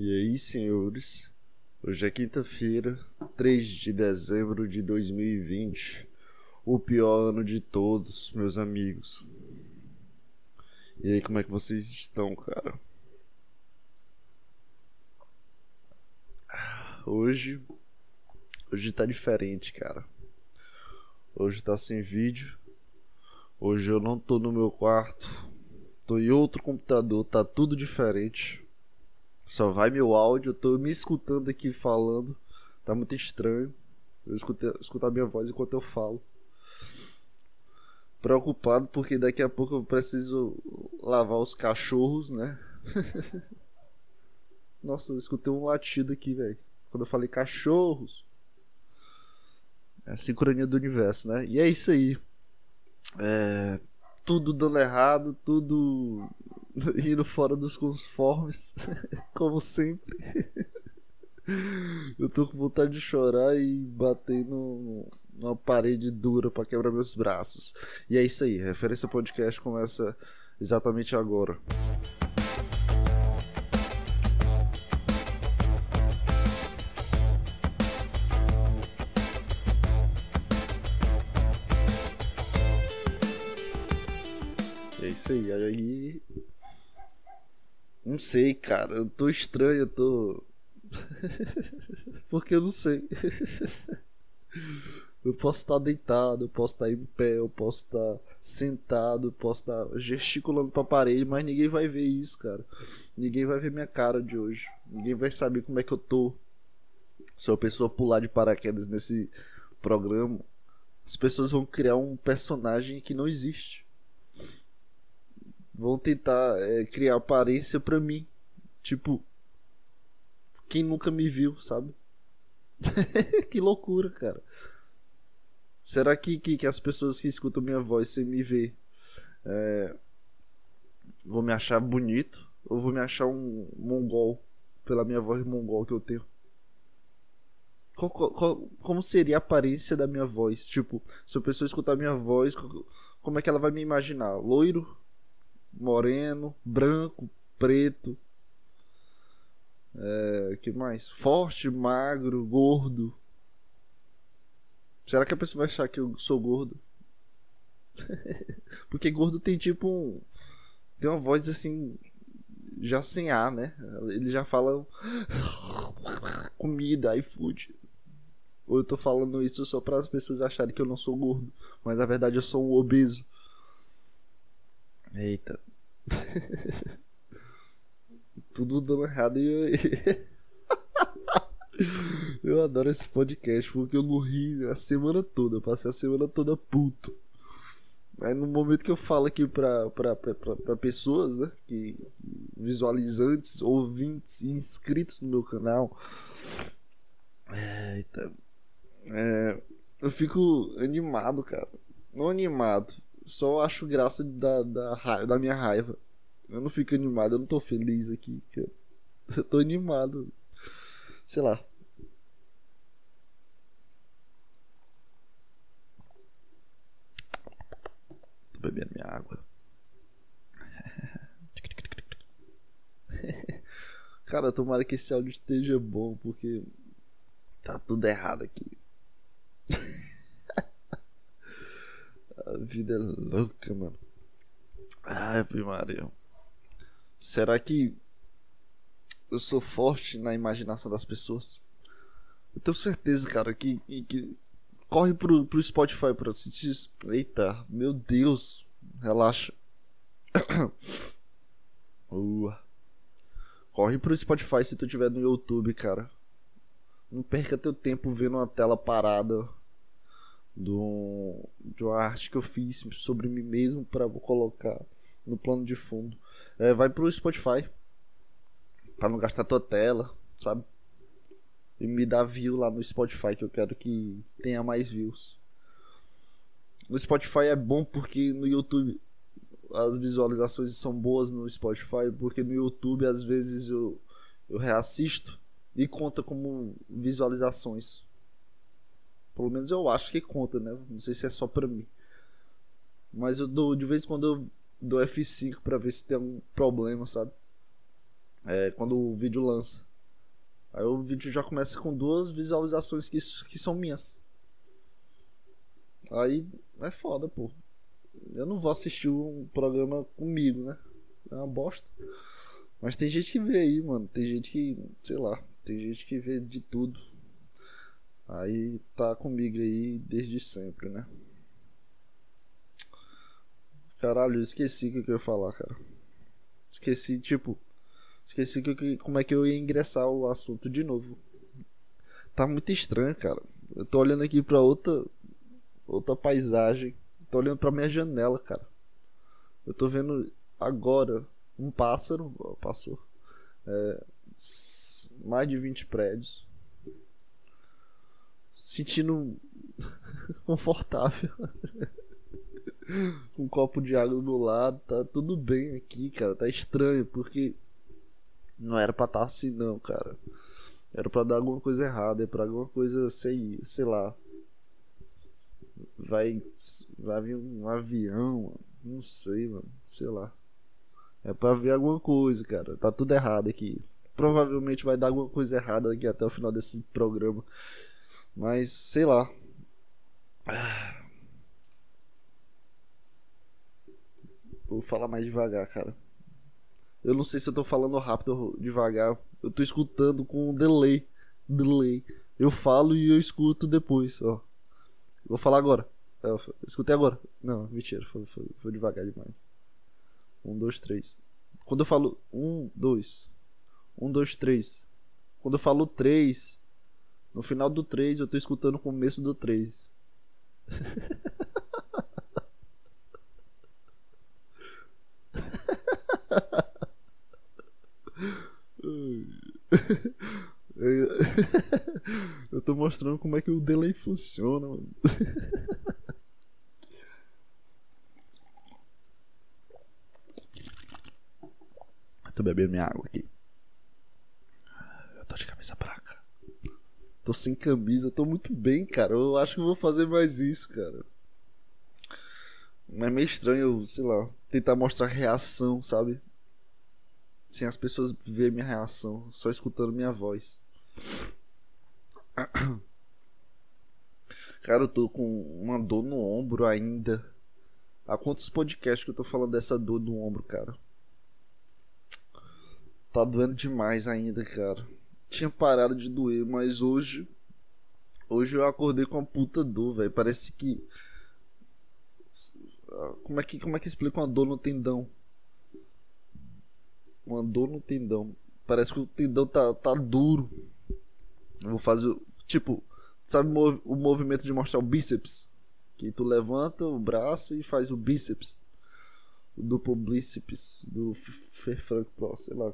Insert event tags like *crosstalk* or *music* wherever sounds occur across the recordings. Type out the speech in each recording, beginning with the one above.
E aí, senhores? Hoje é quinta-feira, 3 de dezembro de 2020. O pior ano de todos, meus amigos. E aí, como é que vocês estão, cara? Hoje. Hoje tá diferente, cara. Hoje tá sem vídeo. Hoje eu não tô no meu quarto. Tô em outro computador, tá tudo diferente. Só vai meu áudio, eu tô me escutando aqui falando. Tá muito estranho. Eu escutei, escutar minha voz enquanto eu falo. Preocupado porque daqui a pouco eu preciso lavar os cachorros, né? *laughs* Nossa, eu escutei um latido aqui, velho. Quando eu falei cachorros. É a sincronia do universo, né? E é isso aí. É, tudo dando errado, tudo *laughs* indo fora dos conformes, *laughs* como sempre. *laughs* Eu tô com vontade de chorar e bater no, numa parede dura para quebrar meus braços. E é isso aí, Referência Podcast começa exatamente agora. É isso aí, aí não sei, cara. Eu tô estranho, eu tô. *laughs* Porque eu não sei. *laughs* eu posso estar deitado, eu posso estar em pé, eu posso estar sentado, eu posso estar gesticulando pra parede, mas ninguém vai ver isso, cara. Ninguém vai ver minha cara de hoje. Ninguém vai saber como é que eu tô. Se uma pessoa pular de paraquedas nesse programa, as pessoas vão criar um personagem que não existe vão tentar é, criar aparência pra mim. Tipo, quem nunca me viu, sabe? *laughs* que loucura, cara. Será que, que, que, as pessoas que escutam minha voz sem me ver é, vão me achar bonito? Ou vão me achar um mongol pela minha voz mongol que eu tenho? Qual, qual, como seria a aparência da minha voz? Tipo, se a pessoa escutar minha voz, como é que ela vai me imaginar? Loiro? Moreno, branco, preto. É, que mais? Forte, magro, gordo. Será que a pessoa vai achar que eu sou gordo? *laughs* Porque gordo tem tipo um. Tem uma voz assim. Já sem ar, né? Ele já fala. *laughs* Comida, iFood. Ou eu tô falando isso só para as pessoas acharem que eu não sou gordo. Mas na verdade eu sou um obeso. Eita. *laughs* Tudo dando errado e *laughs* eu... adoro esse podcast porque eu não ri a semana toda. Eu passei a semana toda puto. Aí no momento que eu falo aqui pra, pra, pra, pra, pra pessoas, né? Que, visualizantes, ouvintes e inscritos no meu canal. É, é, eu fico animado, cara. Não animado só acho graça da, da, da minha raiva. Eu não fico animado, eu não tô feliz aqui. *laughs* Eu tô animado. Sei lá. Tô bebendo minha água. *laughs* Cara, tomara que esse áudio esteja bom, porque tá tudo errado aqui. Vida é louca, mano. Ai, Maria. Será que eu sou forte na imaginação das pessoas? Eu tenho certeza, cara, que, que corre pro, pro Spotify pra assistir. Eita, meu Deus, relaxa. *coughs* uh. Corre pro Spotify se tu tiver no YouTube, cara. Não perca teu tempo vendo uma tela parada do, de uma arte que eu fiz sobre mim mesmo para colocar no plano de fundo. É, vai pro Spotify para não gastar tua tela, sabe? E me dá view lá no Spotify que eu quero que tenha mais views. No Spotify é bom porque no YouTube as visualizações são boas no Spotify, porque no YouTube às vezes eu, eu reassisto e conta como visualizações. Pelo menos eu acho que conta, né? Não sei se é só pra mim. Mas eu dou, de vez em quando eu dou F5 pra ver se tem algum problema, sabe? É, quando o vídeo lança. Aí o vídeo já começa com duas visualizações que, que são minhas. Aí é foda, pô. Eu não vou assistir um programa comigo, né? É uma bosta. Mas tem gente que vê aí, mano. Tem gente que, sei lá, tem gente que vê de tudo. Aí tá comigo aí desde sempre, né? Caralho, esqueci o que eu ia falar, cara. Esqueci, tipo. Esqueci que, como é que eu ia ingressar o assunto de novo. Tá muito estranho, cara. Eu tô olhando aqui pra outra. Outra paisagem. Tô olhando pra minha janela, cara. Eu tô vendo agora um pássaro. Passou. É, mais de 20 prédios. Sentindo *laughs* confortável. *laughs* um copo de água do lado, tá tudo bem aqui, cara. Tá estranho, porque não era pra estar tá assim, não, cara. Era pra dar alguma coisa errada, é pra alguma coisa, sei, sei lá. Vai, vai vir um avião, mano. não sei, mano, sei lá. É pra ver alguma coisa, cara. Tá tudo errado aqui. Provavelmente vai dar alguma coisa errada aqui até o final desse programa. Mas, sei lá. Vou falar mais devagar, cara. Eu não sei se eu tô falando rápido ou devagar. Eu tô escutando com delay. Delay. Eu falo e eu escuto depois, ó. Vou falar agora. É, eu escutei agora. Não, mentira, foi, foi, foi devagar demais. Um, dois, três. Quando eu falo um, dois. Um, dois, três. Quando eu falo três, no final do três eu tô escutando o começo do três. *laughs* Eu tô mostrando como é que o delay funciona, mano. *laughs* Tô bebendo minha água aqui. Eu tô de camisa branca. Tô sem camisa, tô muito bem, cara. Eu acho que vou fazer mais isso, cara. Mas é meio estranho, sei lá, tentar mostrar reação, sabe? sem as pessoas ver minha reação, só escutando minha voz. *clears throat* Cara, eu tô com uma dor no ombro ainda. Há quantos podcasts que eu tô falando dessa dor no ombro, cara? Tá doendo demais ainda, cara. Tinha parado de doer, mas hoje. Hoje eu acordei com uma puta dor, velho. Parece que. Como é que, como é que explica uma dor no tendão? uma dor no tendão. Parece que o tendão tá, tá duro. Eu vou fazer. Tipo, sabe o movimento de mostrar o bíceps? Que tu levanta o braço e faz o bíceps. O duplo bíceps do Frank Pro, sei lá.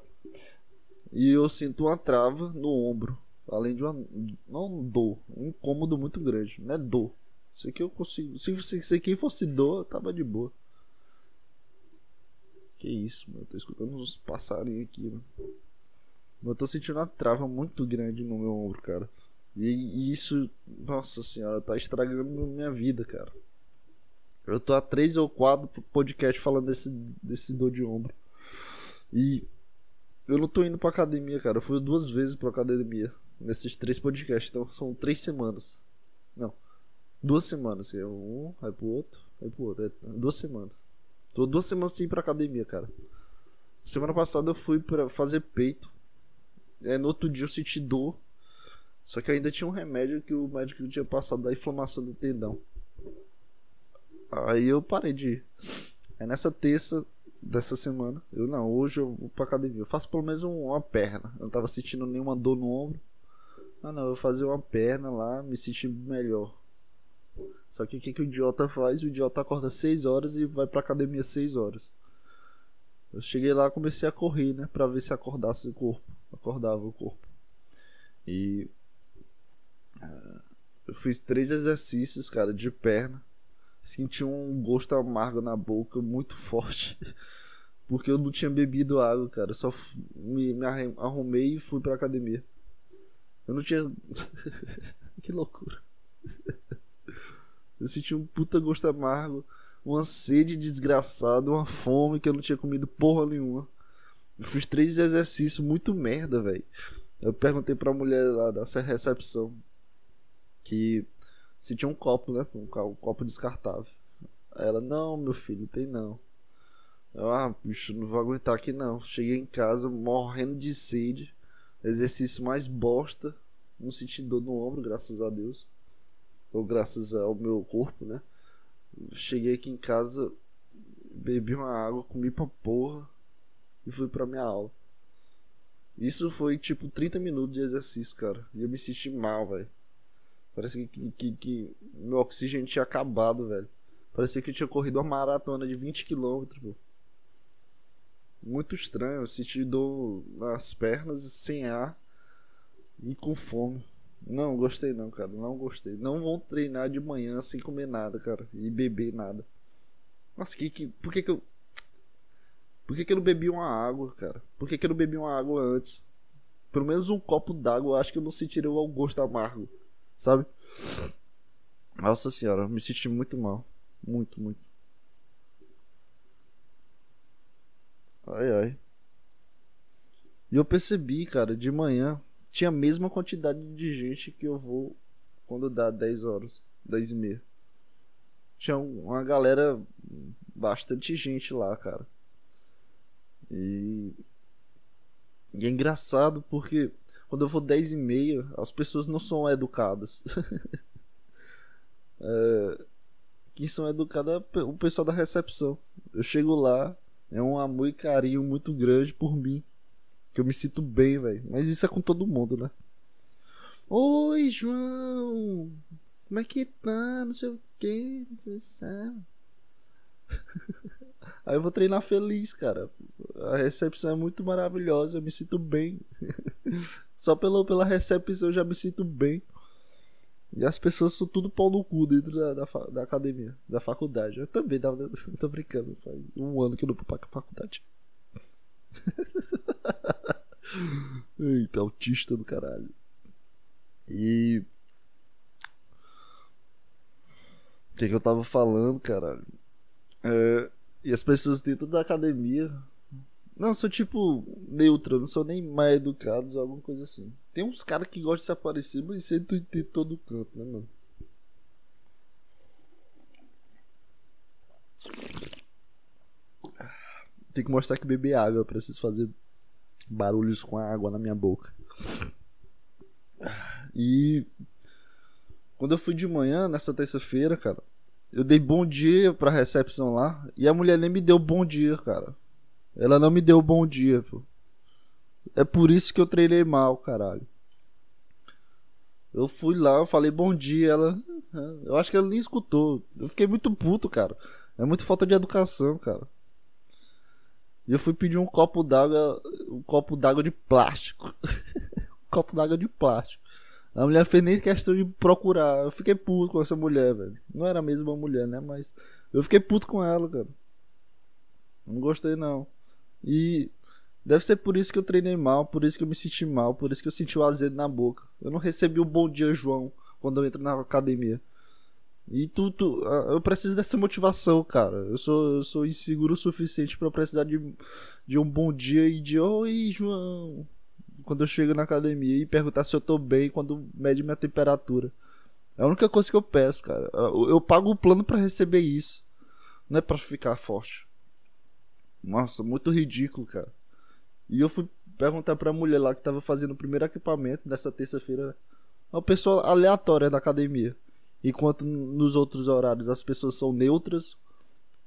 E eu sinto uma trava no ombro. Além de uma. Não dor. Um incômodo muito grande. Não é dor. Isso aqui eu consigo. Se, se, se quem fosse dor, tava de boa. Que isso, mano. Eu tô escutando uns passarinhos aqui, mano. Eu tô sentindo uma trava muito grande no meu ombro, cara. E, e isso, nossa senhora, tá estragando minha vida, cara. Eu tô há três ou quatro podcast falando desse, desse dor de ombro. E eu não tô indo pra academia, cara. Eu fui duas vezes pra academia nesses três podcasts. Então são três semanas. Não. Duas semanas. É um, aí pro outro, aí pro outro. É duas semanas. Tô duas semanas sem ir pra academia, cara. Semana passada eu fui pra fazer peito. É, no outro dia eu senti dor. Só que ainda tinha um remédio que o médico tinha passado da inflamação do tendão. Aí eu parei de ir. É nessa terça dessa semana. Eu não, hoje eu vou pra academia. Eu faço pelo menos uma perna. Eu não tava sentindo nenhuma dor no ombro. Ah não, eu vou fazer uma perna lá, me sentir melhor. Só que o que, que o idiota faz? O idiota acorda 6 horas e vai pra academia 6 horas. Eu cheguei lá comecei a correr, né? Pra ver se acordasse o corpo. Acordava o corpo. E. Uh, eu fiz três exercícios, cara, de perna. Senti um gosto amargo na boca muito forte. *laughs* Porque eu não tinha bebido água, cara. Só me, me arrumei e fui pra academia. Eu não tinha. *laughs* que loucura. Eu senti um puta gosto amargo, uma sede desgraçada, uma fome que eu não tinha comido porra nenhuma. Eu fiz três exercícios muito merda, velho. Eu perguntei pra mulher lá dessa recepção que se tinha um copo, né? Um, copo descartável. Aí ela, não, meu filho, tem não. Eu, ah, bicho, não vou aguentar aqui não. Cheguei em casa morrendo de sede. Exercício mais bosta. Não senti dor no ombro, graças a Deus. Ou graças ao meu corpo, né? Cheguei aqui em casa, bebi uma água, comi pra porra e fui pra minha aula. Isso foi tipo 30 minutos de exercício, cara. E eu me senti mal, velho. Parece que, que, que, meu oxigênio tinha acabado, velho. Parecia que eu tinha corrido uma maratona de 20 km, pô. Muito estranho. Eu senti dor nas pernas, sem ar e com fome. Não, gostei não, cara. Não gostei. Não vão treinar de manhã sem comer nada, cara. E beber nada. Nossa, que, que, por que que eu por que, que eu não bebi uma água, cara? Por que, que eu não bebi uma água antes? Pelo menos um copo d'água, eu acho que eu não sentiria o gosto amargo, sabe? Nossa senhora, me senti muito mal. Muito, muito. Ai, ai. E eu percebi, cara, de manhã tinha a mesma quantidade de gente que eu vou quando dá 10 horas, 10 e meia. Tinha uma galera, bastante gente lá, cara. E, e é engraçado porque quando eu vou 10 e meia, as pessoas não são educadas. *laughs* é, quem são educadas é o pessoal da recepção. Eu chego lá, é um amor e carinho muito grande por mim. Que eu me sinto bem, velho. Mas isso é com todo mundo, né? Oi, João! Como é que tá? Não sei o que, não sei se *laughs* Aí eu vou treinar feliz, cara. A recepção é muito maravilhosa, eu me sinto bem. *laughs* Só pela, pela recepção eu já me sinto bem. E as pessoas são tudo pau no cu dentro da, da, da academia, da faculdade. Eu também tava, *laughs* tô brincando, faz um ano que eu não vou pra faculdade. *laughs* Eita, autista do caralho. E. O que, que eu tava falando, caralho? É, e as pessoas dentro da academia. Não, sou tipo neutro, não sou nem mais educados ou alguma coisa assim. Tem uns caras que gostam de se aparecer, mas isso é em todo canto, né, mano? Tem que mostrar que beber água, eu preciso fazer barulhos com a água na minha boca. E quando eu fui de manhã, nessa terça-feira, cara, eu dei bom dia pra recepção lá. E a mulher nem me deu bom dia, cara. Ela não me deu bom dia, pô. É por isso que eu treinei mal, caralho. Eu fui lá, eu falei bom dia, ela. Eu acho que ela nem escutou. Eu fiquei muito puto, cara. É muito falta de educação, cara. E eu fui pedir um copo d'água. Um copo d'água de plástico. *laughs* um copo d'água de plástico. A mulher fez nem questão de procurar. Eu fiquei puto com essa mulher, velho. Não era a mesma mulher, né? Mas eu fiquei puto com ela, cara. Não gostei, não. E deve ser por isso que eu treinei mal, por isso que eu me senti mal, por isso que eu senti o azedo na boca. Eu não recebi o bom dia, João, quando eu entro na academia. E tu, tu, eu preciso dessa motivação, cara. Eu sou, eu sou inseguro o suficiente para precisar de, de um bom dia e de oi, João quando eu chego na academia e perguntar se eu tô bem quando mede minha temperatura. É a única coisa que eu peço, cara. Eu, eu pago o plano para receber isso. Não é para ficar forte. Nossa, muito ridículo, cara. E eu fui perguntar pra mulher lá que tava fazendo o primeiro equipamento dessa terça-feira. Uma pessoa aleatória da academia. Enquanto nos outros horários as pessoas são neutras.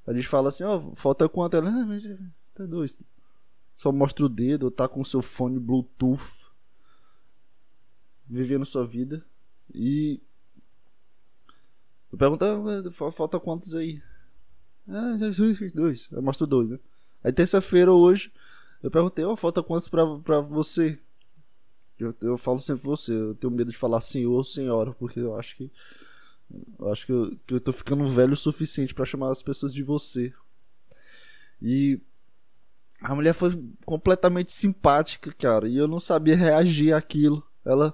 A gente fala assim, ó, oh, falta quanto? Ela, ah, mas tá dois só mostra o dedo, tá com seu fone Bluetooth, vivendo sua vida. E eu pergunto, ah, falta quantos aí? Ah, dois. Eu mostro dois, né? Aí terça-feira hoje, eu perguntei, ó, oh, falta quantos pra, pra você? Eu, eu falo sempre você, eu tenho medo de falar senhor ou senhora, porque eu acho que. Eu acho que eu, que eu tô ficando velho o suficiente para chamar as pessoas de você. E a mulher foi completamente simpática, cara. E eu não sabia reagir àquilo. Ela.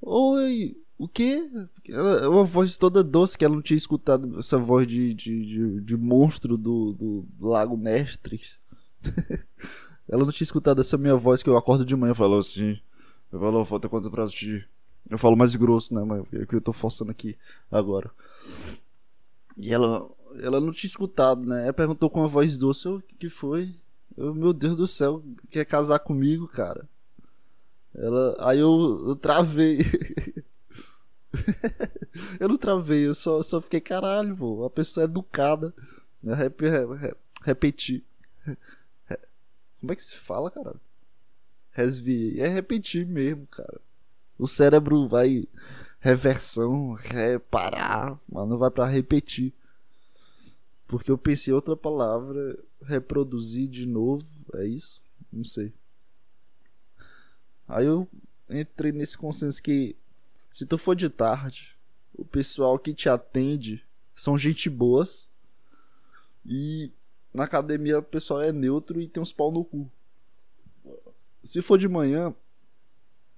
Oi, o quê? Ela, uma voz toda doce que ela não tinha escutado essa voz de, de, de, de monstro do, do Lago Mestres. *laughs* ela não tinha escutado essa minha voz que eu acordo de manhã e falo assim. Eu falo, falta quanto pra assistir? Eu falo mais grosso, né? Mas é que eu tô forçando aqui agora. E ela, ela não tinha escutado, né? Ela perguntou com a voz doce: O que foi? Eu, meu Deus do céu, quer casar comigo, cara? Ela, aí eu, eu travei. *laughs* *laughs* eu não travei, eu só, só fiquei caralho, pô. A pessoa é educada. Rep, rep, repeti. Como é que se fala, cara? Resviei. É repetir mesmo, cara. O cérebro vai reversão, reparar, mas não vai para repetir. Porque eu pensei outra palavra, reproduzir de novo, é isso? Não sei. Aí eu entrei nesse consenso que se tu for de tarde, o pessoal que te atende são gente boas e na academia o pessoal é neutro e tem uns pau no cu. Se for de manhã,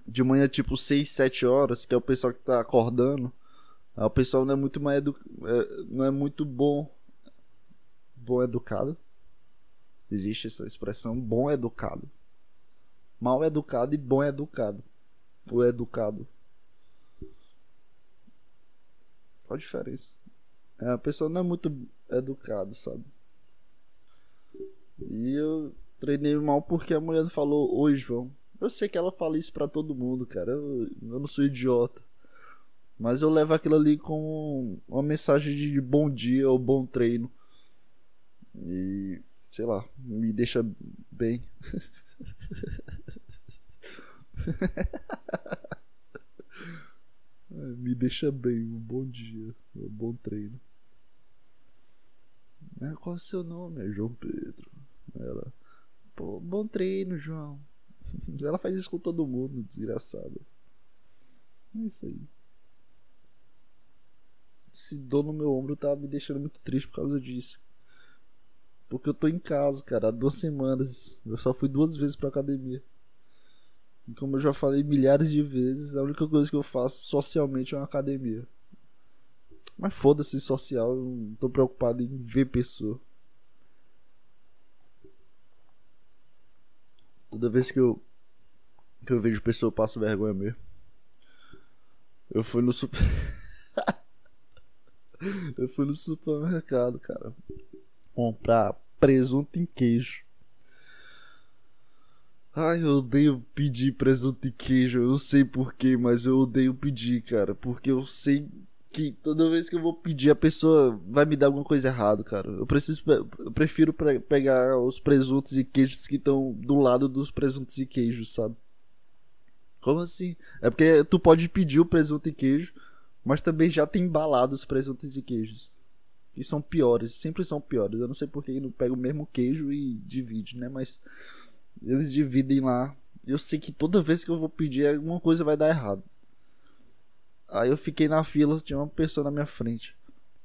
de manhã tipo 6, 7 horas, que é o pessoal que tá acordando, o pessoal não é muito mais edu... É, não é muito bom bom educado. Existe essa expressão bom educado. Mal educado e bom educado. O educado. Qual a diferença? É, a pessoa não é muito educada, sabe? E eu treinei mal porque a mulher falou: Oi, João. Eu sei que ela fala isso para todo mundo, cara. Eu, eu não sou idiota. Mas eu levo aquilo ali com uma mensagem de bom dia ou bom treino. E sei lá, me deixa bem. *laughs* me deixa bem, um bom dia, um bom treino. Qual é o seu nome? É João Pedro. Ela, pô, bom treino, João. *laughs* Ela faz isso com todo mundo, desgraçada. É isso aí. Esse dor no meu ombro tá me deixando muito triste por causa disso. Porque eu tô em casa, cara, há duas semanas. Eu só fui duas vezes pra academia. E como eu já falei milhares de vezes, a única coisa que eu faço socialmente é uma academia. Mas foda-se social, eu não tô preocupado em ver pessoa. Toda vez que eu que eu vejo pessoa eu passo vergonha mesmo. Eu fui no super *laughs* Eu fui no supermercado, cara, comprar presunto em queijo. Ai, eu odeio pedir presunto e queijo. Eu não sei porquê, mas eu odeio pedir, cara. Porque eu sei que toda vez que eu vou pedir, a pessoa vai me dar alguma coisa errada, cara. Eu preciso, eu prefiro pegar os presuntos e queijos que estão do lado dos presuntos e queijos, sabe? Como assim? É porque tu pode pedir o presunto e queijo, mas também já tem embalado os presuntos e queijos. Que são piores, sempre são piores. Eu não sei porque não pega o mesmo queijo e divide, né? Mas eles dividem lá. Eu sei que toda vez que eu vou pedir, alguma coisa vai dar errado. Aí eu fiquei na fila, tinha uma pessoa na minha frente.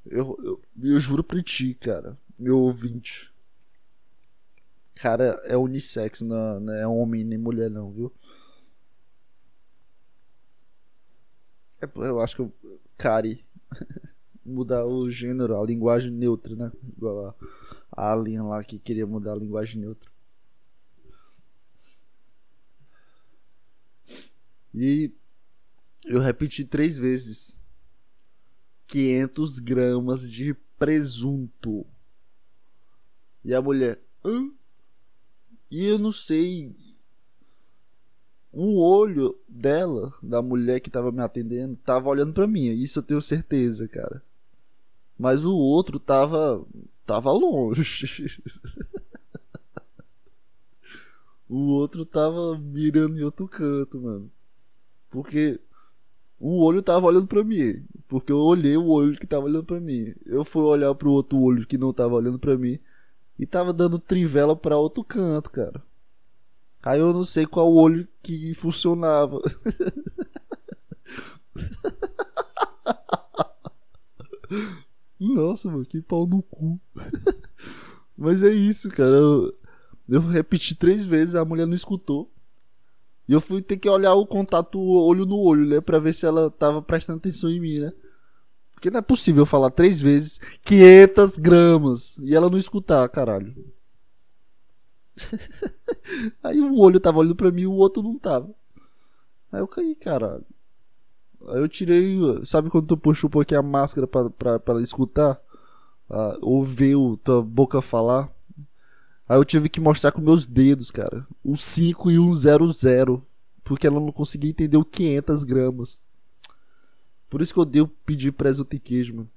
Eu, eu, eu juro pra ti, cara, meu ouvinte. Cara, é unissex, não, não é homem nem mulher, não, viu? É, eu acho que eu. Cari. *laughs* mudar o gênero, a linguagem neutra, né? Igual a, Alien lá que queria mudar a linguagem neutra. E eu repeti três vezes. 500 gramas de presunto. E a mulher, Hã? E eu não sei. Um olho dela, da mulher que tava me atendendo, tava olhando para mim. Isso eu tenho certeza, cara. Mas o outro tava. tava longe. *laughs* o outro tava mirando em outro canto, mano. Porque o olho tava olhando para mim. Porque eu olhei o olho que tava olhando para mim. Eu fui olhar pro outro olho que não tava olhando para mim. E tava dando trivela para outro canto, cara. Aí eu não sei qual olho que funcionava. Nossa, mano, que pau no cu. Mas é isso, cara. Eu, eu repeti três vezes, a mulher não escutou. E eu fui ter que olhar o contato olho no olho, né? Pra ver se ela tava prestando atenção em mim, né? Porque não é possível falar três vezes 500 gramas e ela não escutar, caralho. *laughs* Aí um olho tava olhando pra mim e o outro não tava. Aí eu caí, caralho. Aí eu tirei. Sabe quando tu puxa um pouquinho a máscara pra, pra, pra ela escutar? Ah, o, tua boca falar? Aí eu tive que mostrar com meus dedos, cara. Um 5 e um 00. Porque ela não conseguia entender o 500 gramas. Por isso que eu odeio pedir presunto e queijo, mano.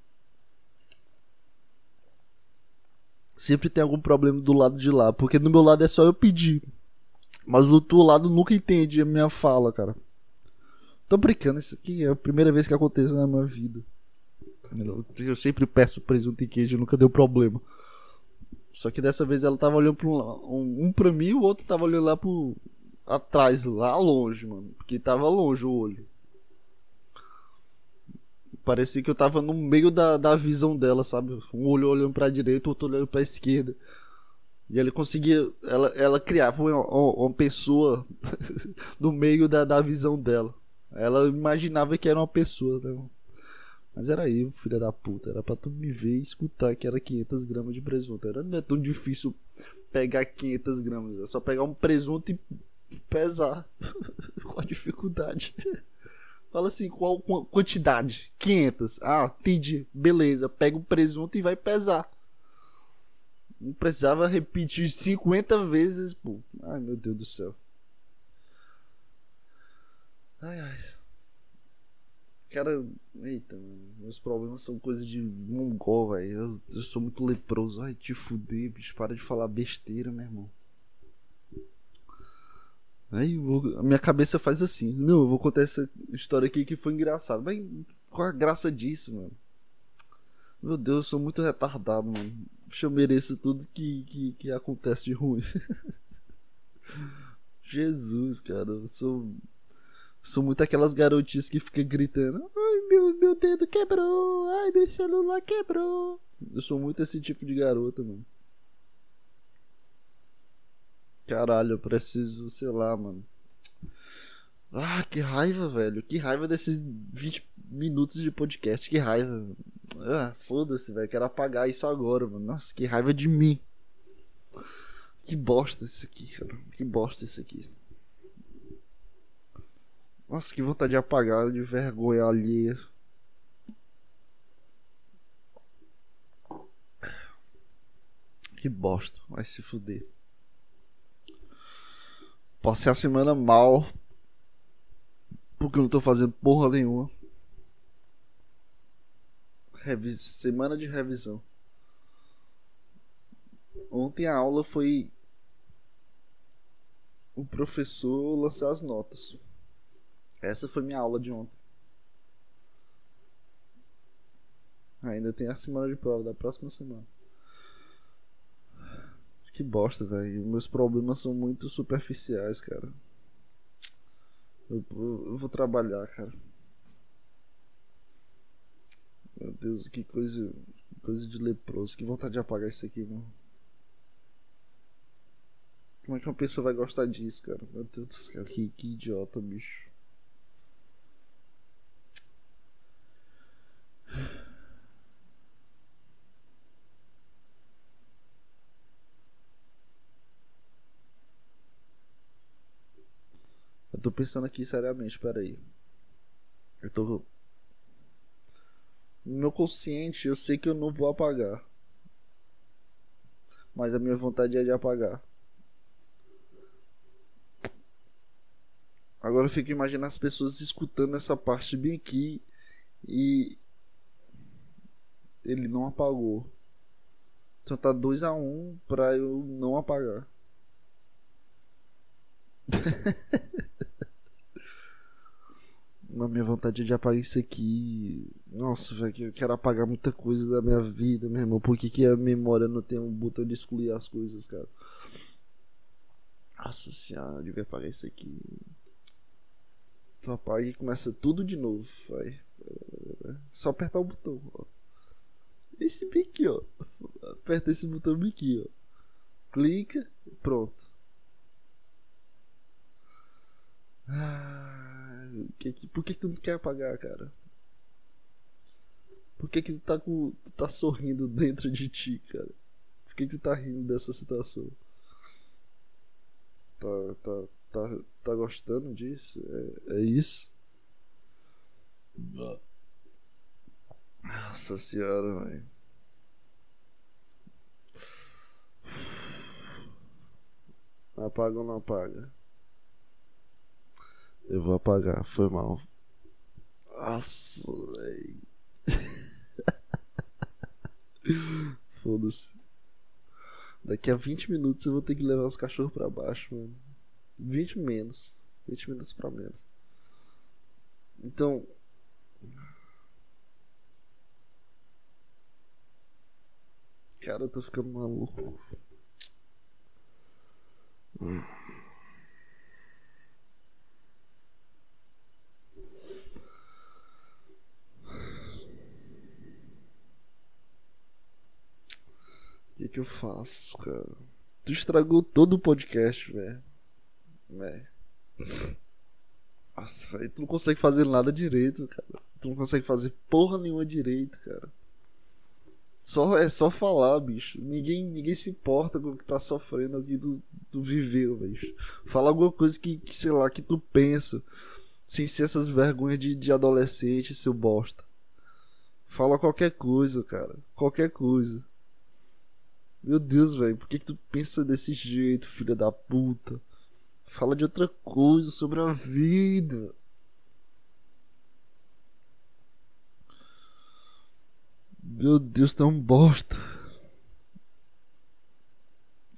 Sempre tem algum problema do lado de lá. Porque do meu lado é só eu pedir. Mas do outro lado nunca entende a minha fala, cara. Tô brincando, isso aqui é a primeira vez que acontece na minha vida. Eu sempre peço presunto e queijo, nunca deu problema. Só que dessa vez ela tava olhando pra um, um pra mim e o outro tava olhando lá pro. atrás, lá longe, mano. Porque tava longe o olho. Parecia que eu tava no meio da, da visão dela, sabe? Um olho olhando pra direita, outro olhando pra esquerda. E ele conseguia. Ela, ela criava uma, uma pessoa *laughs* no meio da, da visão dela. Ela imaginava que era uma pessoa, né? Mas era eu, filha da puta. Era pra tu me ver e escutar que era 500 gramas de presunto. Era, não é tão difícil pegar 500 gramas. É só pegar um presunto e pesar. *laughs* qual a dificuldade? Fala assim, qual quantidade? 500. Ah, entendi. Beleza. Pega o presunto e vai pesar. Não precisava repetir 50 vezes, pô. Ai, meu Deus do céu. Ai, ai. Cara, eita. Meus problemas são coisas de mongol, velho. Eu, eu, sou muito leproso. Ai, te fuder, bicho. Para de falar besteira, meu irmão. Aí vou, a minha cabeça faz assim. Não, eu vou contar essa história aqui que foi engraçada. Mas qual a graça disso, mano? Meu Deus, eu sou muito retardado, mano. Eu mereço tudo que, que, que acontece de ruim. *laughs* Jesus, cara, eu sou Sou muito aquelas garotinhas que ficam gritando: Ai, meu, meu dedo quebrou! Ai, meu celular quebrou! Eu sou muito esse tipo de garota, mano. Caralho, eu preciso, sei lá, mano. Ah, que raiva, velho. Que raiva desses 20 minutos de podcast. Que raiva. Ah, foda-se, velho. Quero apagar isso agora, mano. Nossa, que raiva de mim. Que bosta isso aqui, cara. Que bosta isso aqui. Nossa, que vontade de apagar, de vergonha alheia. Que bosta, vai se fuder. Passei a semana mal. Porque não tô fazendo porra nenhuma. Semana de revisão. Ontem a aula foi. O professor lançar as notas. Essa foi minha aula de ontem. Ainda tem a semana de prova da próxima semana. Que bosta, velho. Meus problemas são muito superficiais, cara. Eu, eu, eu, vou trabalhar, cara. Meu Deus, que coisa. Coisa de leproso. Que vontade de apagar isso aqui, mano. Como é que uma pessoa vai gostar disso, cara? Meu Deus do céu, que, que idiota, bicho. Eu tô pensando aqui seriamente, peraí. Eu tô. No meu consciente, eu sei que eu não vou apagar. Mas a minha vontade é de apagar. Agora eu fico imaginando as pessoas escutando essa parte bem aqui e ele não apagou. Então tá 2 a 1 um pra eu não apagar. *laughs* Na minha vontade de apagar isso aqui. Nossa, velho, eu quero apagar muita coisa da minha vida, meu irmão. Por que, que a memória não tem um botão de excluir as coisas, cara? Senhora, eu devia apagar isso aqui. Tu apaga e começa tudo de novo, vai. Só apertar o botão, ó. Esse aqui, ó. Aperta esse botão aqui, ó. Clica, pronto. Ah, que, que, por que, que tu não quer apagar, cara? Por que, que tu tá com. Tu tá sorrindo *laughs* dentro de ti, cara? Por que, que tu tá rindo dessa situação? Tá, tá, Tá, tá gostando disso? É, é isso? Nossa senhora, velho. Apaga ou não apaga? Eu vou apagar, foi mal. Nossa, velho. *laughs* Foda-se. Daqui a 20 minutos eu vou ter que levar os cachorros pra baixo, mano. 20 menos. 20 minutos pra menos. Então. Cara, eu tô ficando maluco. Hum. Que, que eu faço, cara? Tu estragou todo o podcast, velho. Velho. Nossa, véio, tu não consegue fazer nada direito, cara. Tu não consegue fazer porra nenhuma direito, cara. Só, é só falar, bicho. Ninguém, ninguém se importa com o que tá sofrendo aqui do, do viveu, bicho. Fala alguma coisa que, que, sei lá, que tu pensa. Sem ser essas vergonhas de, de adolescente, seu bosta. Fala qualquer coisa, cara. Qualquer coisa. Meu Deus, velho, por que, que tu pensa desse jeito, filha da puta? Fala de outra coisa sobre a vida. Meu Deus, tá um bosta.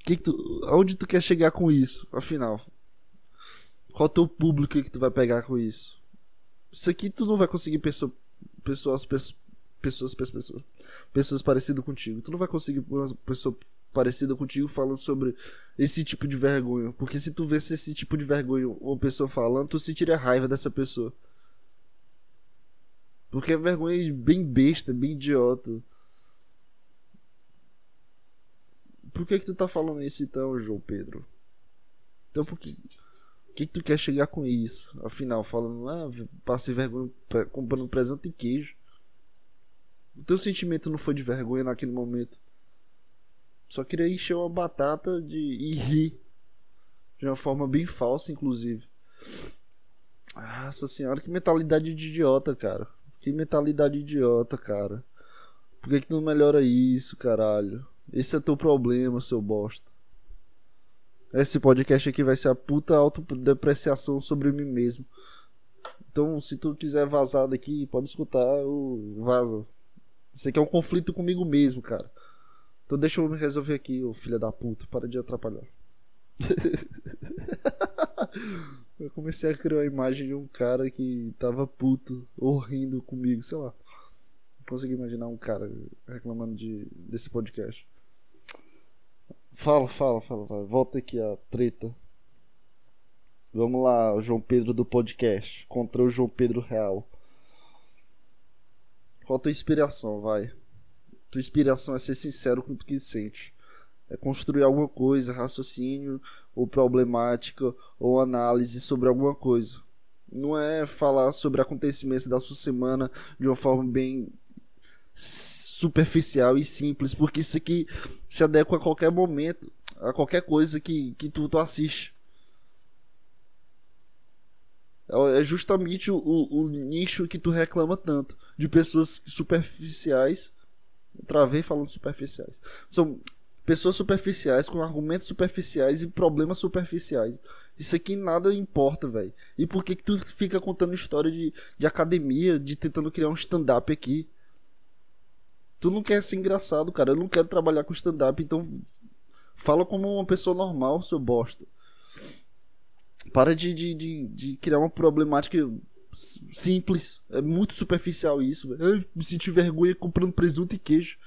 Que que tu, aonde tu quer chegar com isso, afinal? Qual é o teu público que tu vai pegar com isso? Isso aqui tu não vai conseguir pessoa, pessoas, pessoas, pessoas, pessoas, pessoas parecidas contigo. Tu não vai conseguir uma pessoa parecida contigo falando sobre esse tipo de vergonha. Porque se tu vesse esse tipo de vergonha uma pessoa falando, tu sentiria raiva dessa pessoa. Porque é vergonha bem besta, bem idiota. Por que que tu tá falando isso então, João Pedro? Então por que... Que, que tu quer chegar com isso? Afinal, falando, ah, passei vergonha comprando presente e queijo. O teu sentimento não foi de vergonha naquele momento. Só queria encher uma batata de e rir. De uma forma bem falsa, inclusive. Nossa senhora, que mentalidade de idiota, cara. Que mentalidade idiota, cara. Por que, que não melhora isso, caralho? Esse é teu problema, seu bosta. Esse podcast aqui vai ser a puta autodepreciação sobre mim mesmo. Então, se tu quiser vazar daqui, pode escutar o vaza. Isso aqui é um conflito comigo mesmo, cara. Então deixa eu resolver aqui, ô filha da puta. Para de atrapalhar. *laughs* eu comecei a criar a imagem de um cara que tava puto ou rindo comigo, sei lá. Não consegui imaginar um cara reclamando de, desse podcast. Fala, fala, fala, fala. Volta aqui a treta. Vamos lá, o João Pedro do podcast contra o João Pedro real. Qual a tua inspiração, vai? Tua inspiração é ser sincero com o que sente. É construir alguma coisa, raciocínio, ou problemática, ou análise sobre alguma coisa. Não é falar sobre acontecimentos da sua semana de uma forma bem superficial e simples, porque isso aqui se adequa a qualquer momento, a qualquer coisa que, que tu, tu assiste. É, é justamente o, o, nicho que tu reclama tanto. De pessoas superficiais. Travei falando superficiais. São pessoas superficiais com argumentos superficiais e problemas superficiais. Isso aqui nada importa, velho. E por que, que tu fica contando história de, de academia, de tentando criar um stand-up aqui? Tu não quer ser engraçado, cara. Eu não quero trabalhar com stand-up, então fala como uma pessoa normal, seu bosta. Para de, de, de, de criar uma problemática simples. É muito superficial isso. Eu me senti vergonha comprando presunto e queijo.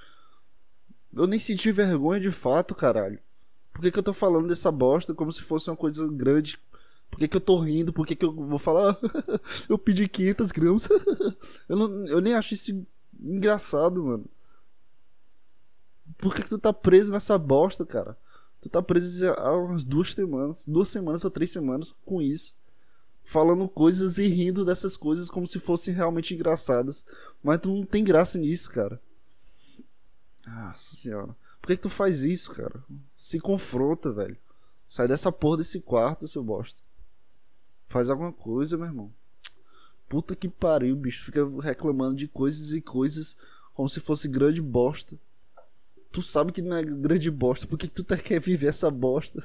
Eu nem senti vergonha de fato, caralho. Por que, que eu tô falando dessa bosta como se fosse uma coisa grande? Por que, que eu tô rindo? Por que, que eu vou falar? *laughs* eu pedi 500 gramas. *laughs* eu, não, eu nem acho isso engraçado, mano. Por que, que tu tá preso nessa bosta, cara? Tu tá preso há umas duas semanas, duas semanas ou três semanas com isso. Falando coisas e rindo dessas coisas como se fossem realmente engraçadas. Mas tu não tem graça nisso, cara. Nossa senhora. Por que, que tu faz isso, cara? Se confronta, velho. Sai dessa porra desse quarto, seu bosta. Faz alguma coisa, meu irmão. Puta que pariu, bicho. Fica reclamando de coisas e coisas como se fosse grande bosta. Tu sabe que não é grande bosta. Por que, tu tá, quer viver essa bosta?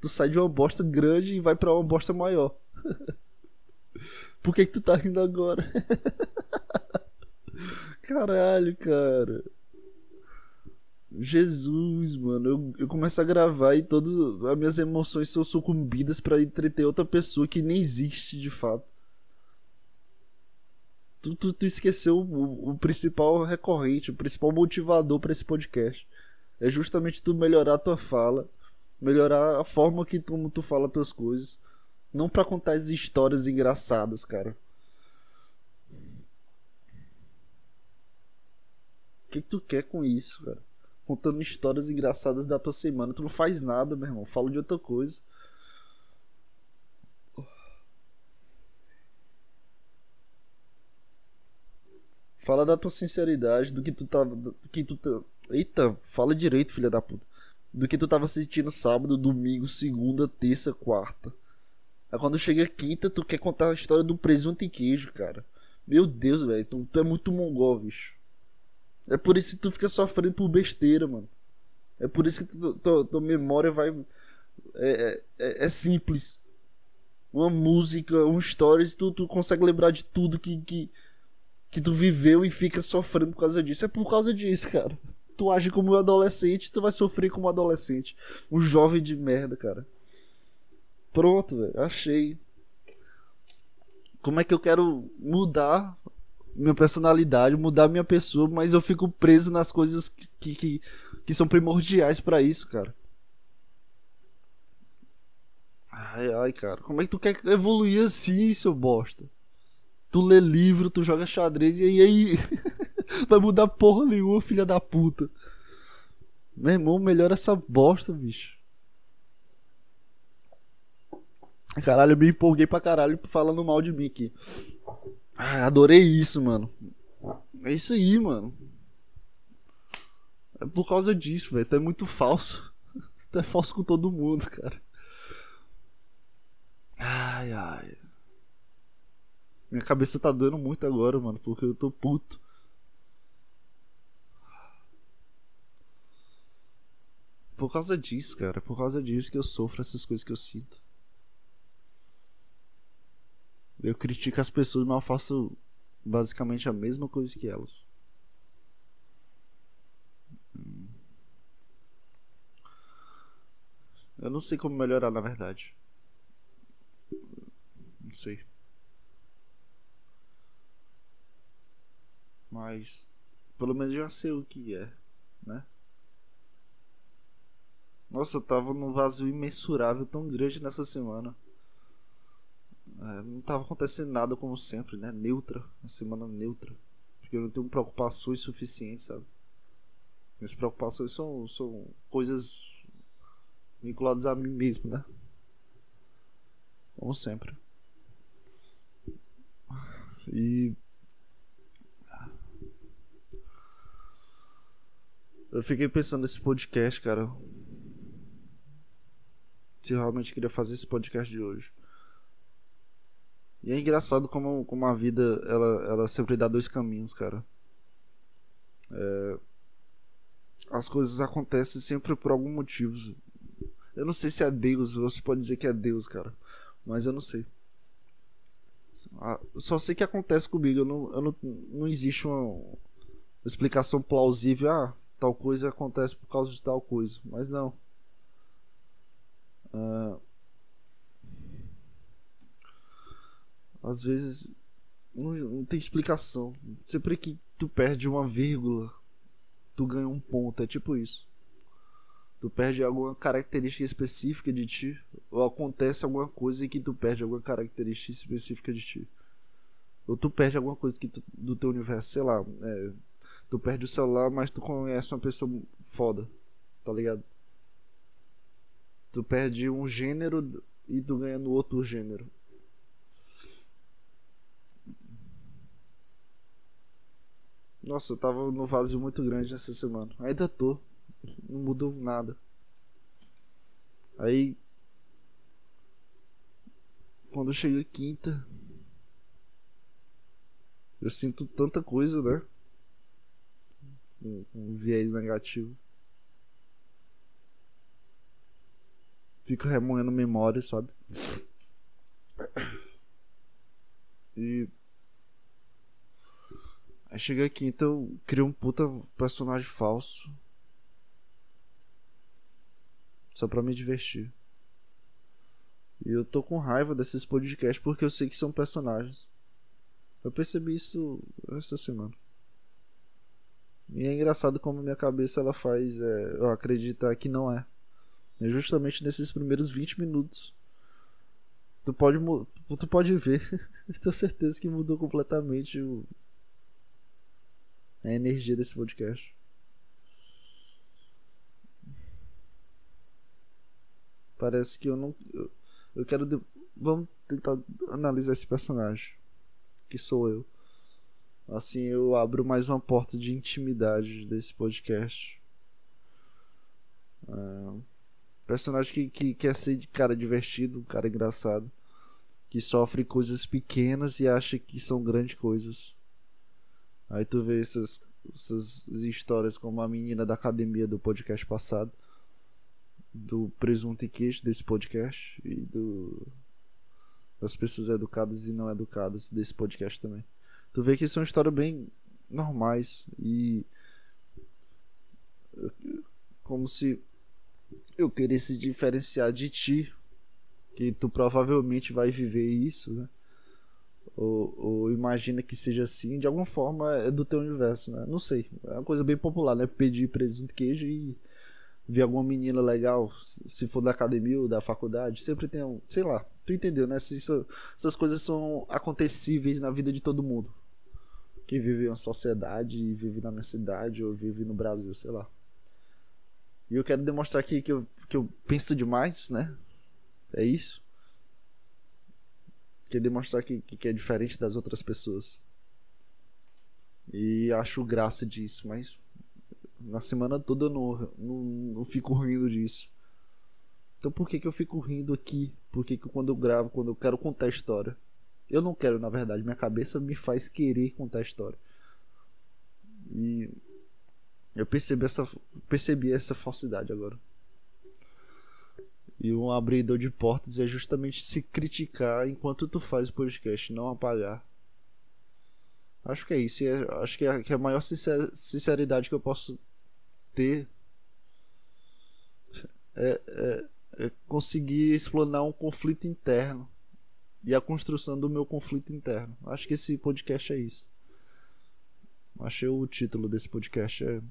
tu sai de uma bosta grande e vai para uma bosta maior. *laughs* Por que, que tu tá rindo agora? *laughs* Caralho, cara. Jesus, mano. Eu, eu começo a gravar e todas as minhas emoções são sucumbidas para entreter outra pessoa que nem existe de fato. Tu, tu, tu esqueceu o, o, principal recorrente, o principal motivador para esse podcast. É justamente tu melhorar a tua fala, melhorar a forma que tu, tu fala as tuas coisas. Não para contar as histórias engraçadas, cara. O que, que tu quer com isso, cara? Contando histórias engraçadas da tua semana. Tu não faz nada, meu irmão. Fala de outra coisa. Fala da tua sinceridade, do que tu tava. Do que tu tá... Eita, fala direito, filha da puta. Do que tu tava assistindo sábado, domingo, segunda, terça, quarta. Aí quando chega quinta, tu quer contar a história do presunto e queijo, cara. Meu Deus, velho. Tu, tu, é muito mongol, bicho. É por isso que tu fica sofrendo por besteira, mano. É por isso que tu, tua, tua memória vai. É, é, é, simples. Uma música, um stories, tu, tu consegue lembrar de tudo que, que, que tu viveu e fica sofrendo por causa disso. É por causa disso, cara. Tu age como um adolescente, tu vai sofrer como um adolescente. Um jovem de merda, cara. Pronto, velho. Achei. Como é que eu quero mudar minha personalidade, mudar minha pessoa, mas eu fico preso nas coisas que, que, que são primordiais para isso, cara. Ai, ai, cara. Como é que tu quer evoluir assim, seu bosta? Tu lê livro, tu joga xadrez e aí *laughs* vai mudar porra nenhuma, filha da puta. Meu irmão, melhora essa bosta, bicho. Caralho, eu me empolguei pra caralho falando mal de mim aqui. Ah, adorei isso, mano. É isso aí, mano. É por causa disso, velho. Tu é muito falso. *laughs* Tu é falso com todo mundo, cara. Ai, ai. Minha cabeça tá doendo muito agora, mano, porque eu tô puto. Por causa disso, cara. Por causa disso que eu sofro essas coisas que eu sinto. Eu critico as pessoas, mas eu faço basicamente a mesma coisa que elas. Eu não sei como melhorar, na verdade. Não sei. Mas pelo menos já sei o que é, né? Nossa, eu tava num vazio imensurável tão grande nessa semana. É, não tava acontecendo nada como sempre, né? Neutra, uma semana neutra. Porque eu não tenho preocupações suficientes, sabe? Minhas preocupações são, são coisas vinculadas a mim mesmo, né? Como sempre. E. Eu fiquei pensando nesse podcast, cara. Se eu realmente queria fazer esse podcast de hoje. E é engraçado como, como a vida ela, ela sempre dá dois caminhos, cara. É, as coisas acontecem sempre por algum motivo. Eu não sei se é Deus, você pode dizer que é Deus, cara. Mas eu não sei. Ah, só sei que acontece comigo. Eu não, eu não, não existe uma explicação plausível. Ah, tal coisa acontece por causa de tal coisa. Mas não. Uh, às vezes não, não tem explicação. Sempre que tu perde uma vírgula, tu ganha um ponto. É tipo isso. Tu perde alguma característica específica de ti, ou acontece alguma coisa em que tu perde alguma característica específica de ti. Ou tu perde alguma coisa que tu, do teu universo, sei lá. É, tu perde o celular, mas tu conhece uma pessoa foda, tá ligado? Tu perde um gênero e tu ganha no outro gênero. Nossa, eu tava no vazio muito grande essa semana. Ainda tô. Não mudou nada. Aí. quando chega quinta, eu sinto tanta coisa, né? Um, um viés negativo. Fico remoendo memória, sabe? E. Aí chega aqui, então cria um puta personagem falso. Só pra me divertir. E eu tô com raiva desses podcasts porque eu sei que são personagens. Eu percebi isso essa semana. E é engraçado como minha cabeça ela faz é, eu acreditar que não é. É justamente nesses primeiros 20 minutos. Tu pode, tu pode ver. *laughs* Tenho certeza que mudou completamente o, a energia desse podcast. Parece que eu não. Eu, eu quero. De, vamos tentar analisar esse personagem. Que sou eu. Assim eu abro mais uma porta de intimidade desse podcast. É, personagem que, que quer ser de cara divertido, um cara engraçado. Que sofre coisas pequenas e acha que são grandes coisas. Aí tu vê essas, essas histórias como a menina da academia do podcast passado. Do presunto e queijo desse podcast. E do das pessoas educadas e não educadas desse podcast também. Tu vê que são histórias bem normais e como se eu queresse diferenciar de ti, que tu provavelmente vai viver isso, né? Ou, ou, imagina que seja assim, de alguma forma é do teu universo, né? Não sei, é uma coisa bem popular, né? Pedir presunto queijo e ver alguma menina legal, se for da academia ou da faculdade, sempre tem um, sei lá, tu entendeu, né? Isso, essas coisas são acontecíveis na vida de todo mundo que vive uma sociedade e vive na minha cidade ou vive no Brasil, sei lá. E eu quero demonstrar aqui que eu, que eu penso demais, né? É isso. Quer demonstrar que, que é diferente das outras pessoas. E acho graça disso, mas na semana toda eu não, não, não fico rindo disso. Então por que, que eu fico rindo aqui? Por que, que quando eu gravo, quando eu quero contar a história, eu não quero, na verdade. Minha cabeça me faz querer contar a história. E eu percebi essa, percebi essa falsidade agora. E um abridor de portas é justamente se criticar enquanto tu faz o podcast, não apagar. Acho que é isso. É, acho que é, que é a maior sinceridade que eu posso ter é, é, é conseguir explanar um conflito interno e a construção do meu conflito interno. Acho que esse podcast é isso. Achei o título desse podcast é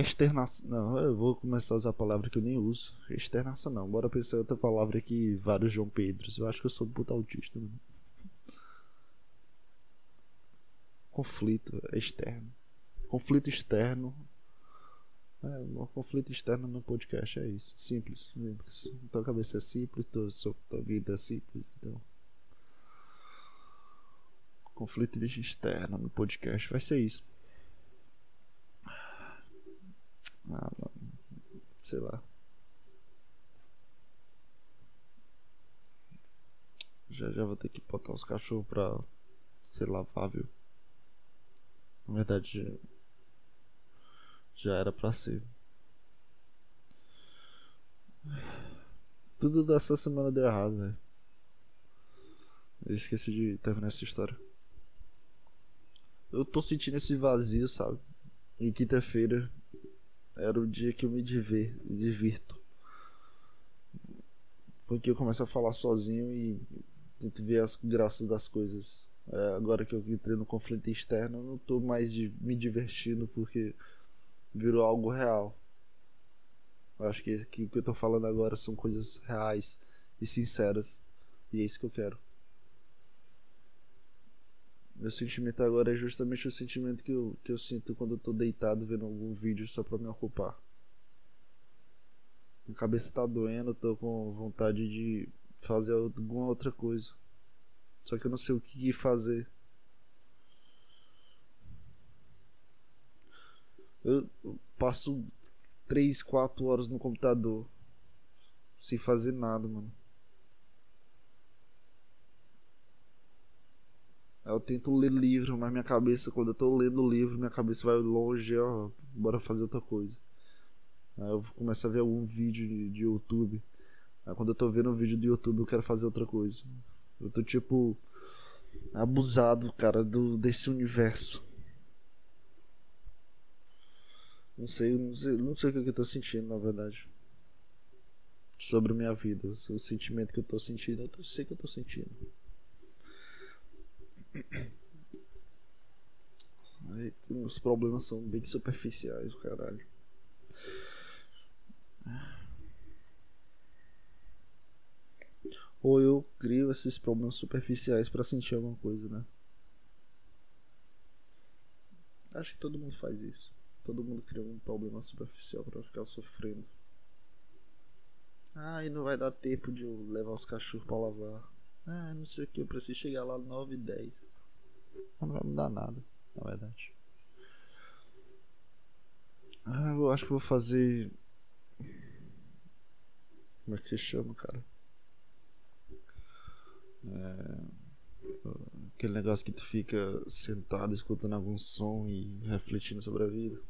externação. Não, eu vou começar a usar a palavra que eu nem uso. Externação não. Bora pensar outra palavra aqui, vários João Pedros. Eu acho que eu sou puta autista. Mano. Conflito externo. Conflito externo é, um conflito externo no podcast é isso. Simples. simples. Tua cabeça é simples, tua, tua vida é simples. Então. Conflito externo no podcast vai ser isso. Ah, mano. Sei lá. Já já vou ter que botar os cachorros pra ser lavável. Na verdade, já era pra ser. Tudo dessa semana deu errado, velho. Eu esqueci de terminar essa história. Eu tô sentindo esse vazio, sabe? E quinta-feira era o dia que eu me diver, divirto. Porque eu começo a falar sozinho e tento ver as graças das coisas. É, agora que eu entrei no conflito externo, eu não tô mais de, me divertindo porque virou algo real. Eu acho que, que o que eu tô falando agora são coisas reais e sinceras. E é isso que eu quero. Meu sentimento agora é justamente o sentimento que eu, que eu sinto quando eu tô deitado vendo algum vídeo só pra me ocupar. Minha cabeça tá doendo, tô com vontade de fazer alguma outra coisa. Só que eu não sei o que fazer. Eu passo 3, 4 horas no computador sem fazer nada, mano. Eu tento ler livro, mas minha cabeça, quando eu tô lendo livro, minha cabeça vai longe, ó, bora fazer outra coisa. Aí eu começo a ver algum vídeo de, de YouTube. Aí quando eu tô vendo um vídeo do YouTube, eu quero fazer outra coisa. Eu tô tipo abusado, cara, do desse universo. Não sei, não sei, não sei o que eu tô sentindo, na verdade. Sobre minha vida, o sentimento que eu tô sentindo, eu sei que eu tô sentindo. Os problemas são bem superficiais, caralho. Ou eu crio esses problemas superficiais para sentir alguma coisa, né? Acho que todo mundo faz isso. Todo mundo cria um problema superficial para ficar sofrendo. Ah, e não vai dar tempo de eu levar os cachorros para lavar. Ah, não sei o que, eu preciso chegar lá 9 e 10. Não vai mudar nada, na verdade. Ah, eu acho que vou fazer. Como é que se chama, cara? É... Aquele negócio que tu fica sentado escutando algum som e refletindo sobre a vida.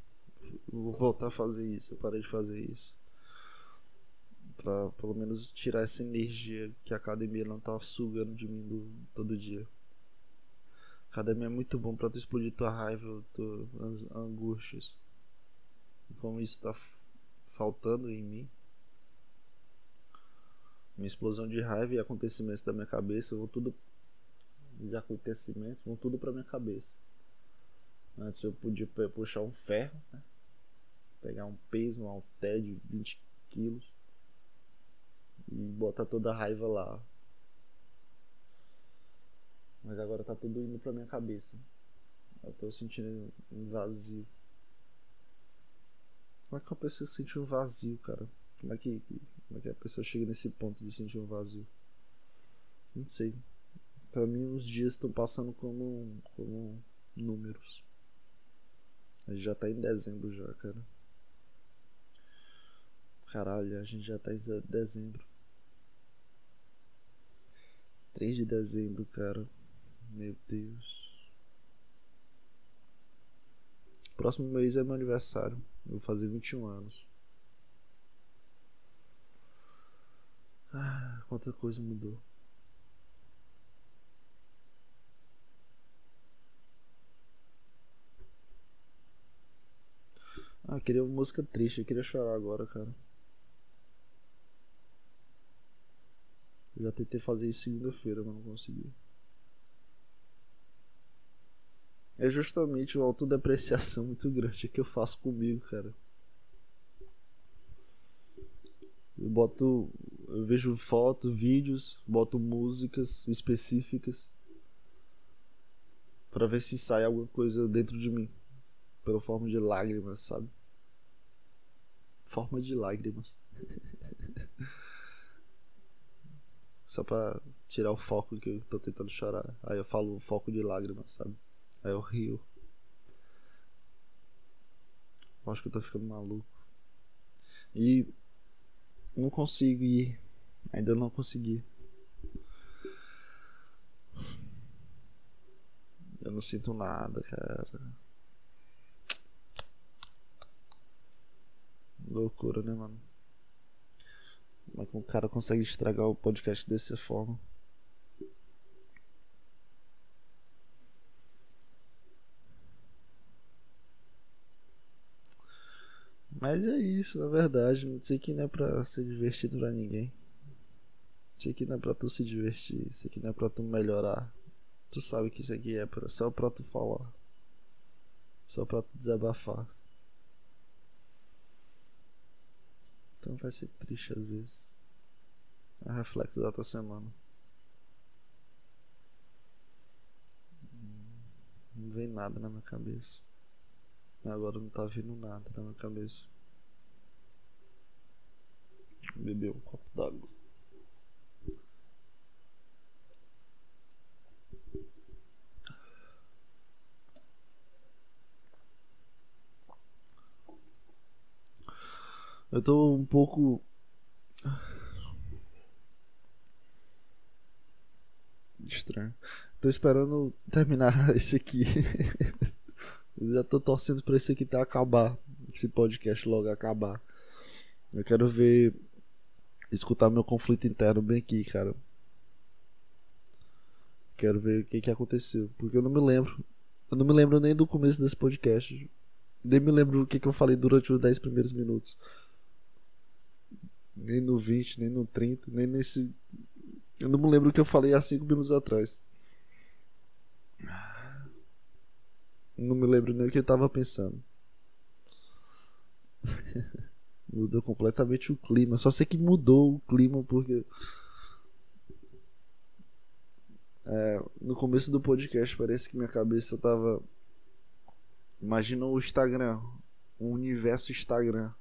Vou voltar a fazer isso, eu parei de fazer isso. Pra pelo menos tirar essa energia que a academia não tá sugando de mim do, todo dia. A academia é muito bom pra tu explodir tua raiva, tuas angústias. E como isso tá faltando em mim minha explosão de raiva e acontecimentos da minha cabeça vão tudo de acontecimentos vão tudo para minha cabeça antes eu podia puxar um ferro né? Pegar um peso um halter de 20 quilos e botar toda a raiva lá mas agora tá tudo indo pra minha cabeça eu tô sentindo um vazio como é que uma pessoa sente um vazio cara como é que como é que a pessoa chega nesse ponto de sentir um vazio? Não sei. Para mim, os dias estão passando como, como números. A gente já tá em dezembro já, cara. Caralho, a gente já tá em dezembro. 3 de dezembro, cara. Meu Deus. Próximo mês é meu aniversário. Eu vou fazer 21 anos. Ah, quanta coisa mudou. Ah, queria uma música triste, eu queria chorar agora, cara. Eu já tentei fazer isso segunda-feira, mas não consegui. É justamente uma autodepreciação muito grande que eu faço comigo, cara. Eu boto. Eu vejo fotos, vídeos, boto músicas específicas para ver se sai alguma coisa dentro de mim. Pela forma de lágrimas, sabe? Forma de lágrimas. *laughs* Só pra tirar o foco que eu tô tentando chorar. Aí eu falo foco de lágrimas, sabe? Aí eu rio. acho que eu tô ficando maluco. E não consigo ir. Ainda não consegui. Eu não sinto nada, cara. Loucura, né, mano? Como é que um cara consegue estragar o podcast dessa forma? Mas é isso, na verdade. Não sei que não é pra ser divertido pra ninguém. Sei que não é pra tu se divertir. Sei que não é pra tu melhorar. Tu sabe que isso aqui é só pra tu falar. Só pra tu desabafar. Então vai ser triste às vezes. É reflexo da tua semana. Não vem nada na minha cabeça. Agora não tá vindo nada na minha cabeça. Beber um copo d'água. Eu tô um pouco. Estranho. Tô esperando terminar *laughs* esse aqui. Já tô torcendo pra esse aqui tá acabar. Esse podcast logo acabar. Eu quero ver. Escutar meu conflito interno bem aqui, cara. Quero ver o que, que aconteceu. Porque eu não me lembro. Eu não me lembro nem do começo desse podcast. Nem me lembro o que, que eu falei durante os 10 primeiros minutos. Nem no 20, nem no 30, nem nesse. Eu não me lembro o que eu falei há 5 minutos atrás. Não me lembro nem o que eu tava pensando. *laughs* mudou completamente o clima. Só sei que mudou o clima porque. É, no começo do podcast parece que minha cabeça tava. Imagina o Instagram. O universo Instagram.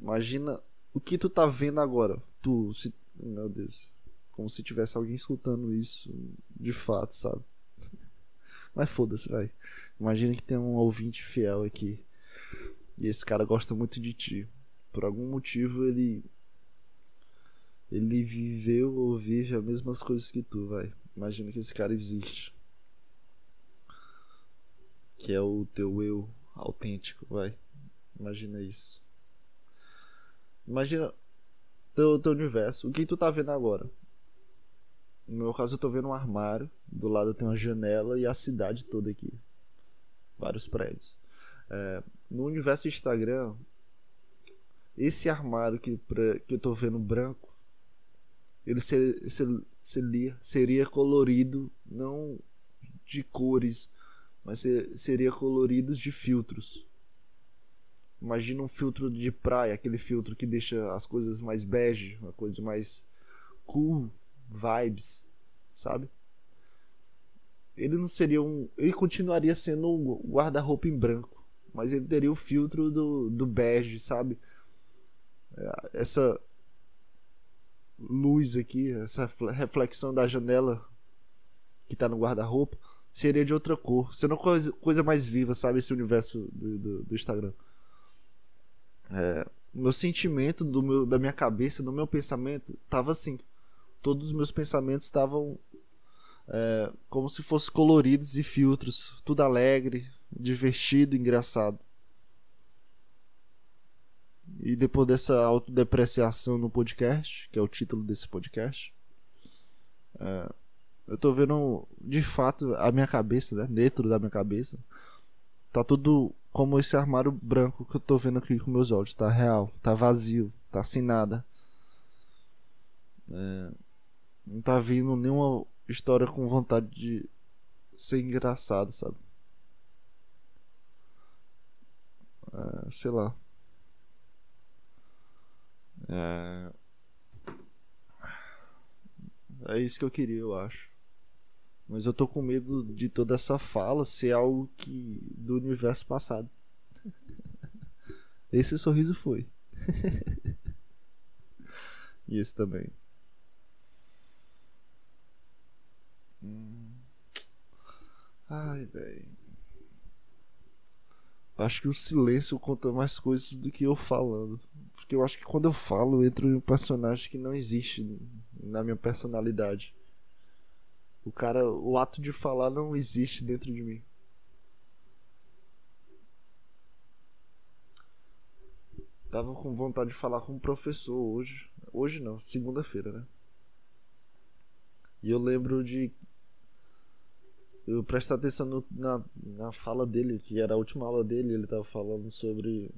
Imagina o que tu tá vendo agora. Tu, se... meu Deus. Como se tivesse alguém escutando isso de fato, sabe? *laughs* Mas foda-se, vai. Imagina que tem um ouvinte fiel aqui. E esse cara gosta muito de ti. Por algum motivo ele. Ele viveu ou vive as mesmas coisas que tu, vai. Imagina que esse cara existe. Que é o teu eu autêntico, vai. Imagina isso. Imagina teu, teu universo. O que tu tá vendo agora? No meu caso, eu tô vendo um armário. Do lado tem uma janela e a cidade toda aqui. Vários prédios. É, no universo Instagram, esse armário que, pra, que eu tô vendo branco, ele ser, ser, seria, seria colorido não de cores, mas ser, seria colorido de filtros. Imagina um filtro de praia, aquele filtro que deixa as coisas mais bege, uma coisa mais cool, vibes, sabe? Ele não seria um. Ele continuaria sendo um guarda-roupa em branco. Mas ele teria o filtro do, do bege, sabe? É, essa luz aqui, essa reflexão da janela que tá no guarda-roupa, seria de outra cor. Sendo uma coisa, coisa mais viva, sabe? Esse universo do, do, do Instagram. É, meu sentimento do meu, da minha cabeça, do meu pensamento, tava assim todos os meus pensamentos estavam é, como se fossem coloridos e filtros, tudo alegre, divertido, engraçado. E depois dessa autodepreciação no podcast, que é o título desse podcast, é, eu tô vendo de fato a minha cabeça, né? Dentro da minha cabeça, tá tudo como esse armário branco que eu tô vendo aqui com meus olhos, tá real, tá vazio, tá sem nada. É, não tá vindo nenhuma história com vontade de ser engraçado, sabe? É, sei lá. É... é isso que eu queria, eu acho. Mas eu tô com medo de toda essa fala ser algo que do universo passado. *laughs* Esse sorriso foi. *laughs* e esse também. Hum. Ai, velho. Acho que o silêncio conta mais coisas do que eu falando. Porque eu acho que quando eu falo, eu entro em um personagem que não existe na minha personalidade. O cara, o ato de falar não existe dentro de mim. Tava com vontade de falar com um professor hoje. Hoje não, segunda-feira, né? E eu lembro de eu prestar atenção no, na, na fala dele, que era a última aula dele, ele estava falando sobre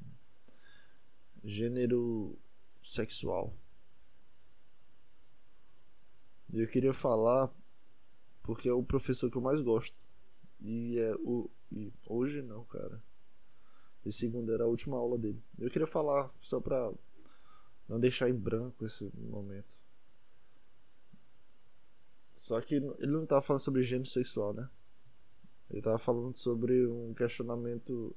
gênero sexual. E eu queria falar porque é o professor que eu mais gosto. E é o e hoje não, cara. E segunda era a última aula dele. Eu queria falar só pra não deixar em branco esse momento. Só que ele não tava falando sobre gênero sexual, né? Ele tava falando sobre um questionamento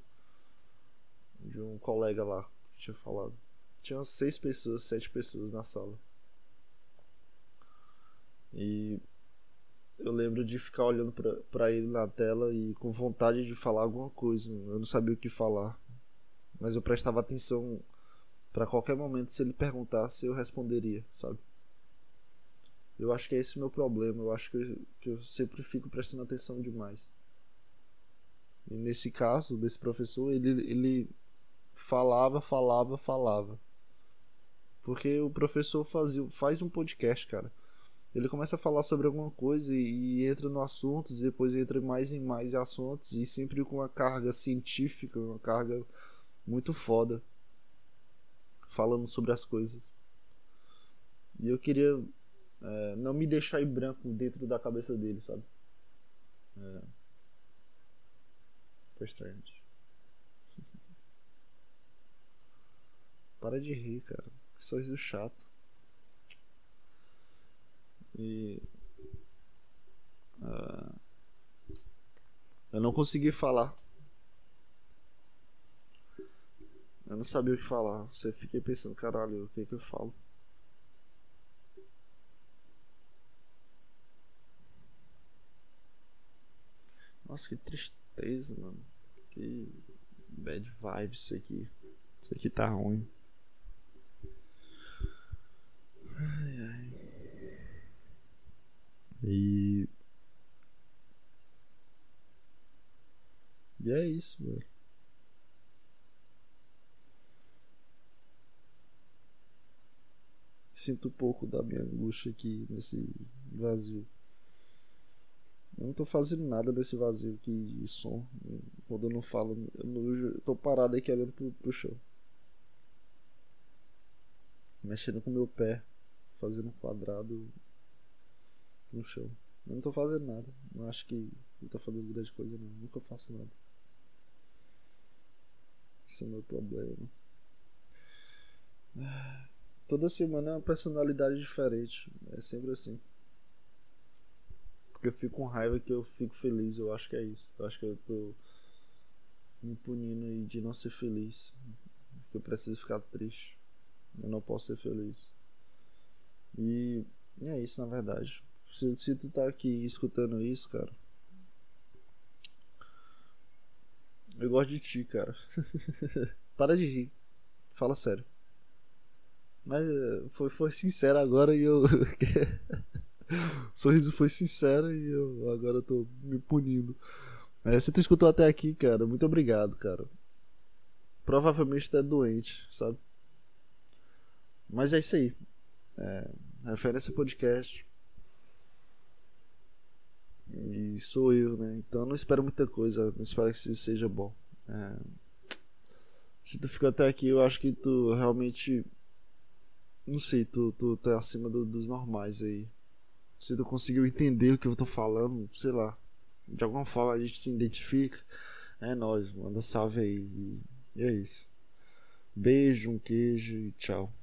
de um colega lá que tinha falado. Tinha seis pessoas, sete pessoas na sala. E eu lembro de ficar olhando pra ele na tela e com vontade de falar alguma coisa. Eu não sabia o que falar. Mas eu prestava atenção para qualquer momento. Se ele perguntasse, eu responderia, sabe? Eu acho que é esse o meu problema. Eu acho que eu, que eu sempre fico prestando atenção demais. E nesse caso, desse professor, ele, ele falava, falava, falava. Porque o professor fazia, faz um podcast, cara. Ele começa a falar sobre alguma coisa e, e entra no assunto, e depois entra mais e mais assuntos, e sempre com uma carga científica, uma carga muito foda. Falando sobre as coisas. E eu queria é, não me deixar em branco dentro da cabeça dele, sabe? É. Foi estranho isso. *laughs* Para de rir, cara. Que sorriso chato. E. Uh, eu não consegui falar. Eu não sabia o que falar. Você fiquei pensando, caralho, o que é que eu falo? Nossa, que tristeza, mano. Que bad vibes isso aqui. Isso aqui tá ruim. Ai, ai. E. E é isso, velho. Sinto um pouco da minha angústia aqui nesse vazio. Eu não tô fazendo nada desse vazio aqui de som. Quando eu não falo, eu, não, eu tô parado aqui olhando pro, pro chão. Mexendo com meu pé, fazendo um quadrado no chão. Eu não tô fazendo nada. Não acho que tô fazendo grande coisa não. Nunca faço nada. Esse é o meu problema. Toda semana é uma personalidade diferente. É sempre assim. Porque eu fico com raiva que eu fico feliz. Eu acho que é isso. Eu acho que eu tô me punindo de não ser feliz. Que eu preciso ficar triste. Eu não posso ser feliz. E, e é isso na verdade. Se, tu tá aqui escutando isso, cara. Eu gosto de ti, cara. *laughs* Para de rir. Fala sério. Mas eh, foi, foi sincero agora e eu. o *laughs* sorriso foi sincero e eu agora tô me punindo. É, se tu escutou até aqui, cara, muito obrigado, cara. Provavelmente tu é doente, sabe? Mas é isso aí. É, referência podcast. E sou eu, né? Então não espero muita coisa. Não espero que isso seja bom. É, se tu ficou até aqui, eu acho que tu realmente. Não sei, tu, tu tá acima do, dos normais aí. Se tu conseguiu entender o que eu tô falando, sei lá. De alguma forma a gente se identifica. É nóis, manda salve aí. E é isso. Beijo, um queijo e tchau.